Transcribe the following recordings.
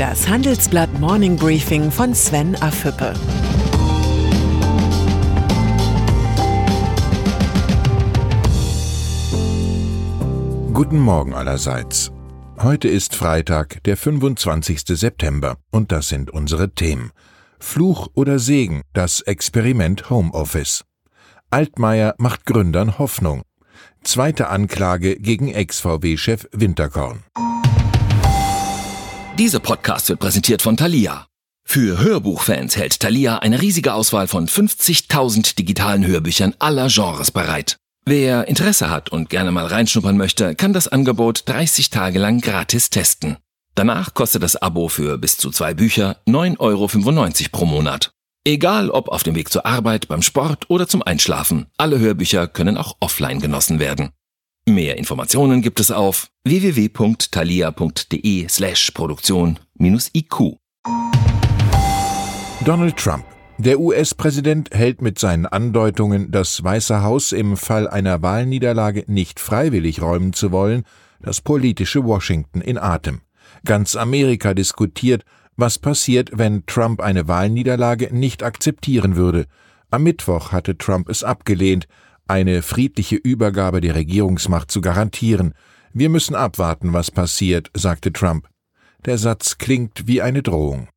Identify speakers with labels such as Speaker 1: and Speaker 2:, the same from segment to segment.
Speaker 1: Das Handelsblatt Morning Briefing von Sven Afüppe.
Speaker 2: Guten Morgen allerseits. Heute ist Freitag, der 25. September, und das sind unsere Themen. Fluch oder Segen, das Experiment Homeoffice. Altmaier macht Gründern Hoffnung. Zweite Anklage gegen Ex-VW-Chef Winterkorn.
Speaker 3: Dieser Podcast wird präsentiert von Thalia. Für Hörbuchfans hält Thalia eine riesige Auswahl von 50.000 digitalen Hörbüchern aller Genres bereit. Wer Interesse hat und gerne mal reinschnuppern möchte, kann das Angebot 30 Tage lang gratis testen. Danach kostet das Abo für bis zu zwei Bücher 9,95 Euro pro Monat. Egal ob auf dem Weg zur Arbeit, beim Sport oder zum Einschlafen, alle Hörbücher können auch offline genossen werden. Mehr Informationen gibt es auf www.thalia.de slash Produktion-IQ.
Speaker 2: Donald Trump. Der US-Präsident hält mit seinen Andeutungen, das Weiße Haus im Fall einer Wahlniederlage nicht freiwillig räumen zu wollen, das politische Washington in Atem. Ganz Amerika diskutiert, was passiert, wenn Trump eine Wahlniederlage nicht akzeptieren würde. Am Mittwoch hatte Trump es abgelehnt, eine friedliche Übergabe der Regierungsmacht zu garantieren. Wir müssen abwarten, was passiert, sagte Trump. Der Satz klingt wie eine Drohung.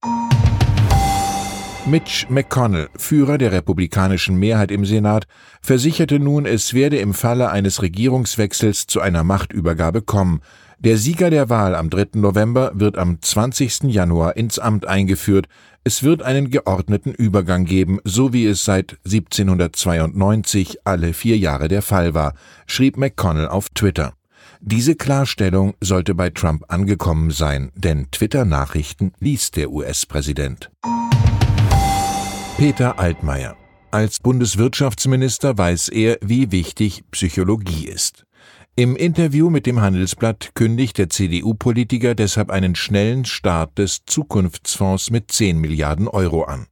Speaker 2: Mitch McConnell, Führer der republikanischen Mehrheit im Senat, versicherte nun, es werde im Falle eines Regierungswechsels zu einer Machtübergabe kommen. Der Sieger der Wahl am 3. November wird am 20. Januar ins Amt eingeführt. Es wird einen geordneten Übergang geben, so wie es seit 1792 alle vier Jahre der Fall war, schrieb McConnell auf Twitter. Diese Klarstellung sollte bei Trump angekommen sein, denn Twitter-Nachrichten liest der US-Präsident. Peter Altmaier. Als Bundeswirtschaftsminister weiß er, wie wichtig Psychologie ist. Im Interview mit dem Handelsblatt kündigt der CDU-Politiker deshalb einen schnellen Start des Zukunftsfonds mit 10 Milliarden Euro an.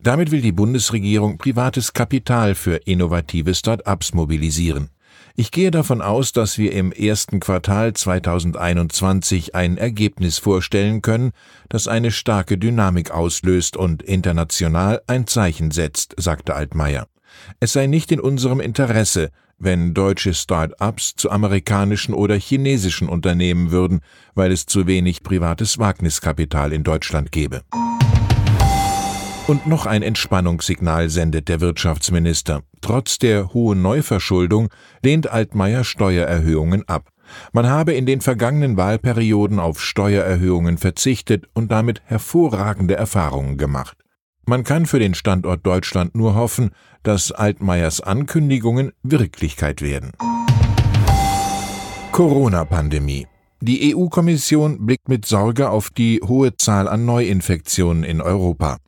Speaker 2: Damit will die Bundesregierung privates Kapital für innovative Start-ups mobilisieren. Ich gehe davon aus, dass wir im ersten Quartal 2021 ein Ergebnis vorstellen können, das eine starke Dynamik auslöst und international ein Zeichen setzt, sagte Altmaier. Es sei nicht in unserem Interesse, wenn deutsche Start-ups zu amerikanischen oder chinesischen Unternehmen würden, weil es zu wenig privates Wagniskapital in Deutschland gäbe. Und noch ein Entspannungssignal sendet der Wirtschaftsminister. Trotz der hohen Neuverschuldung lehnt Altmaier Steuererhöhungen ab. Man habe in den vergangenen Wahlperioden auf Steuererhöhungen verzichtet und damit hervorragende Erfahrungen gemacht. Man kann für den Standort Deutschland nur hoffen, dass Altmaiers Ankündigungen Wirklichkeit werden. Corona-Pandemie. Die EU-Kommission blickt mit Sorge auf die hohe Zahl an Neuinfektionen in Europa.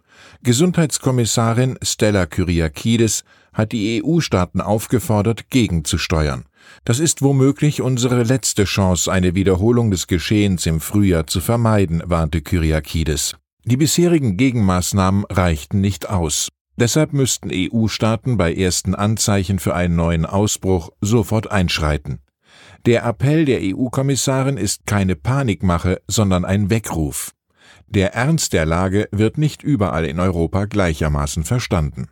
Speaker 2: Gesundheitskommissarin Stella Kyriakides hat die EU-Staaten aufgefordert, gegenzusteuern. Das ist womöglich unsere letzte Chance, eine Wiederholung des Geschehens im Frühjahr zu vermeiden, warnte Kyriakides. Die bisherigen Gegenmaßnahmen reichten nicht aus. Deshalb müssten EU-Staaten bei ersten Anzeichen für einen neuen Ausbruch sofort einschreiten. Der Appell der EU-Kommissarin ist keine Panikmache, sondern ein Weckruf. Der Ernst der Lage wird nicht überall in Europa gleichermaßen verstanden.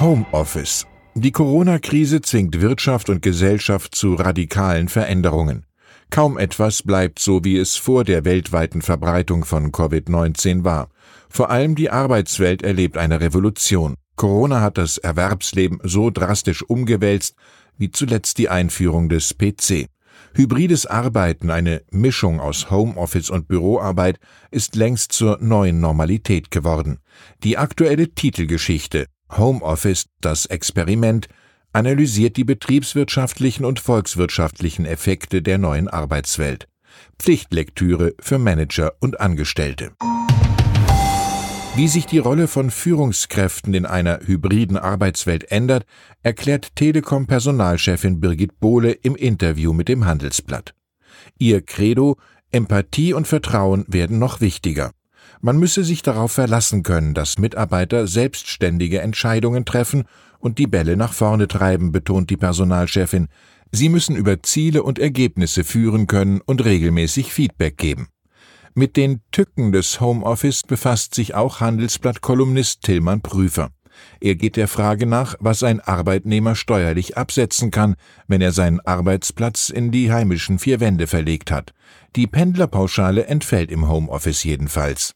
Speaker 2: Homeoffice. Die Corona-Krise zwingt Wirtschaft und Gesellschaft zu radikalen Veränderungen. Kaum etwas bleibt so, wie es vor der weltweiten Verbreitung von Covid-19 war. Vor allem die Arbeitswelt erlebt eine Revolution. Corona hat das Erwerbsleben so drastisch umgewälzt wie zuletzt die Einführung des PC. Hybrides Arbeiten, eine Mischung aus Homeoffice und Büroarbeit, ist längst zur neuen Normalität geworden. Die aktuelle Titelgeschichte Homeoffice, das Experiment, analysiert die betriebswirtschaftlichen und volkswirtschaftlichen Effekte der neuen Arbeitswelt. Pflichtlektüre für Manager und Angestellte. Wie sich die Rolle von Führungskräften in einer hybriden Arbeitswelt ändert, erklärt Telekom-Personalchefin Birgit Bohle im Interview mit dem Handelsblatt. Ihr Credo Empathie und Vertrauen werden noch wichtiger. Man müsse sich darauf verlassen können, dass Mitarbeiter selbstständige Entscheidungen treffen und die Bälle nach vorne treiben, betont die Personalchefin. Sie müssen über Ziele und Ergebnisse führen können und regelmäßig Feedback geben. Mit den Tücken des Homeoffice befasst sich auch Handelsblatt-Kolumnist Tillmann Prüfer. Er geht der Frage nach, was ein Arbeitnehmer steuerlich absetzen kann, wenn er seinen Arbeitsplatz in die heimischen vier Wände verlegt hat. Die Pendlerpauschale entfällt im Homeoffice jedenfalls.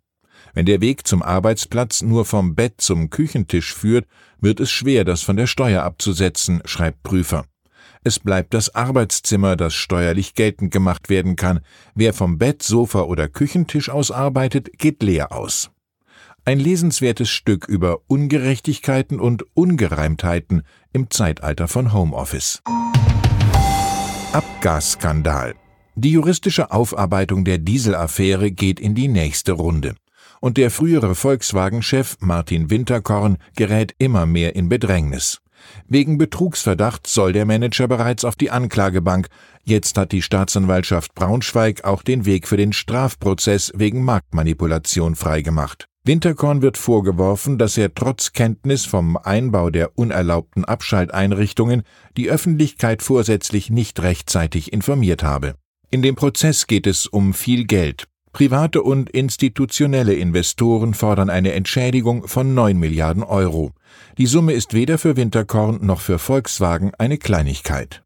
Speaker 2: Wenn der Weg zum Arbeitsplatz nur vom Bett zum Küchentisch führt, wird es schwer, das von der Steuer abzusetzen, schreibt Prüfer. Es bleibt das Arbeitszimmer, das steuerlich geltend gemacht werden kann. Wer vom Bett, Sofa oder Küchentisch aus arbeitet, geht leer aus. Ein lesenswertes Stück über Ungerechtigkeiten und Ungereimtheiten im Zeitalter von Homeoffice. Abgasskandal. Die juristische Aufarbeitung der Dieselaffäre geht in die nächste Runde. Und der frühere Volkswagen-Chef Martin Winterkorn gerät immer mehr in Bedrängnis. Wegen Betrugsverdacht soll der Manager bereits auf die Anklagebank. Jetzt hat die Staatsanwaltschaft Braunschweig auch den Weg für den Strafprozess wegen Marktmanipulation freigemacht. Winterkorn wird vorgeworfen, dass er trotz Kenntnis vom Einbau der unerlaubten Abschalteinrichtungen die Öffentlichkeit vorsätzlich nicht rechtzeitig informiert habe. In dem Prozess geht es um viel Geld. Private und institutionelle Investoren fordern eine Entschädigung von 9 Milliarden Euro. Die Summe ist weder für Winterkorn noch für Volkswagen eine Kleinigkeit.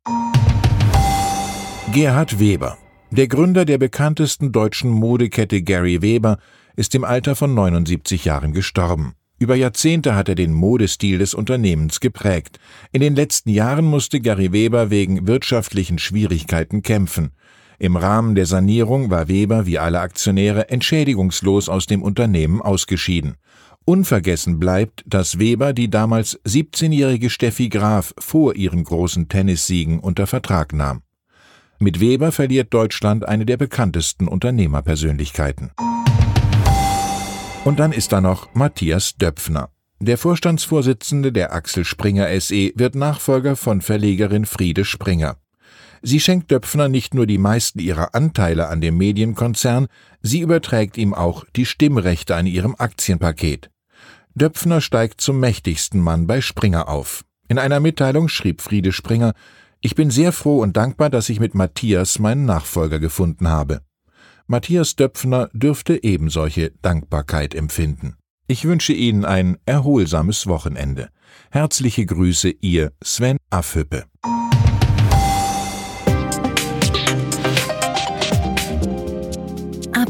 Speaker 2: Gerhard Weber der Gründer der bekanntesten deutschen Modekette Gary Weber ist im Alter von 79 Jahren gestorben. Über Jahrzehnte hat er den Modestil des Unternehmens geprägt. In den letzten Jahren musste Gary Weber wegen wirtschaftlichen Schwierigkeiten kämpfen. Im Rahmen der Sanierung war Weber wie alle Aktionäre entschädigungslos aus dem Unternehmen ausgeschieden. Unvergessen bleibt, dass Weber die damals 17-jährige Steffi Graf vor ihren großen Tennissiegen unter Vertrag nahm. Mit Weber verliert Deutschland eine der bekanntesten Unternehmerpersönlichkeiten. Und dann ist da noch Matthias Döpfner. Der Vorstandsvorsitzende der Axel Springer SE wird Nachfolger von Verlegerin Friede Springer. Sie schenkt Döpfner nicht nur die meisten ihrer Anteile an dem Medienkonzern, sie überträgt ihm auch die Stimmrechte an ihrem Aktienpaket. Döpfner steigt zum mächtigsten Mann bei Springer auf. In einer Mitteilung schrieb Friede Springer, ich bin sehr froh und dankbar, dass ich mit Matthias meinen Nachfolger gefunden habe. Matthias Döpfner dürfte ebensolche Dankbarkeit empfinden. Ich wünsche Ihnen ein erholsames Wochenende. Herzliche Grüße, Ihr Sven Affüppe.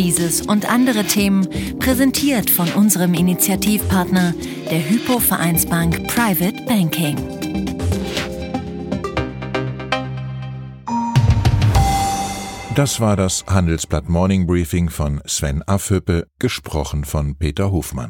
Speaker 4: Dieses und andere Themen präsentiert von unserem Initiativpartner, der Hypo Vereinsbank Private Banking.
Speaker 2: Das war das Handelsblatt Morning Briefing von Sven Affüppe, gesprochen von Peter Hofmann.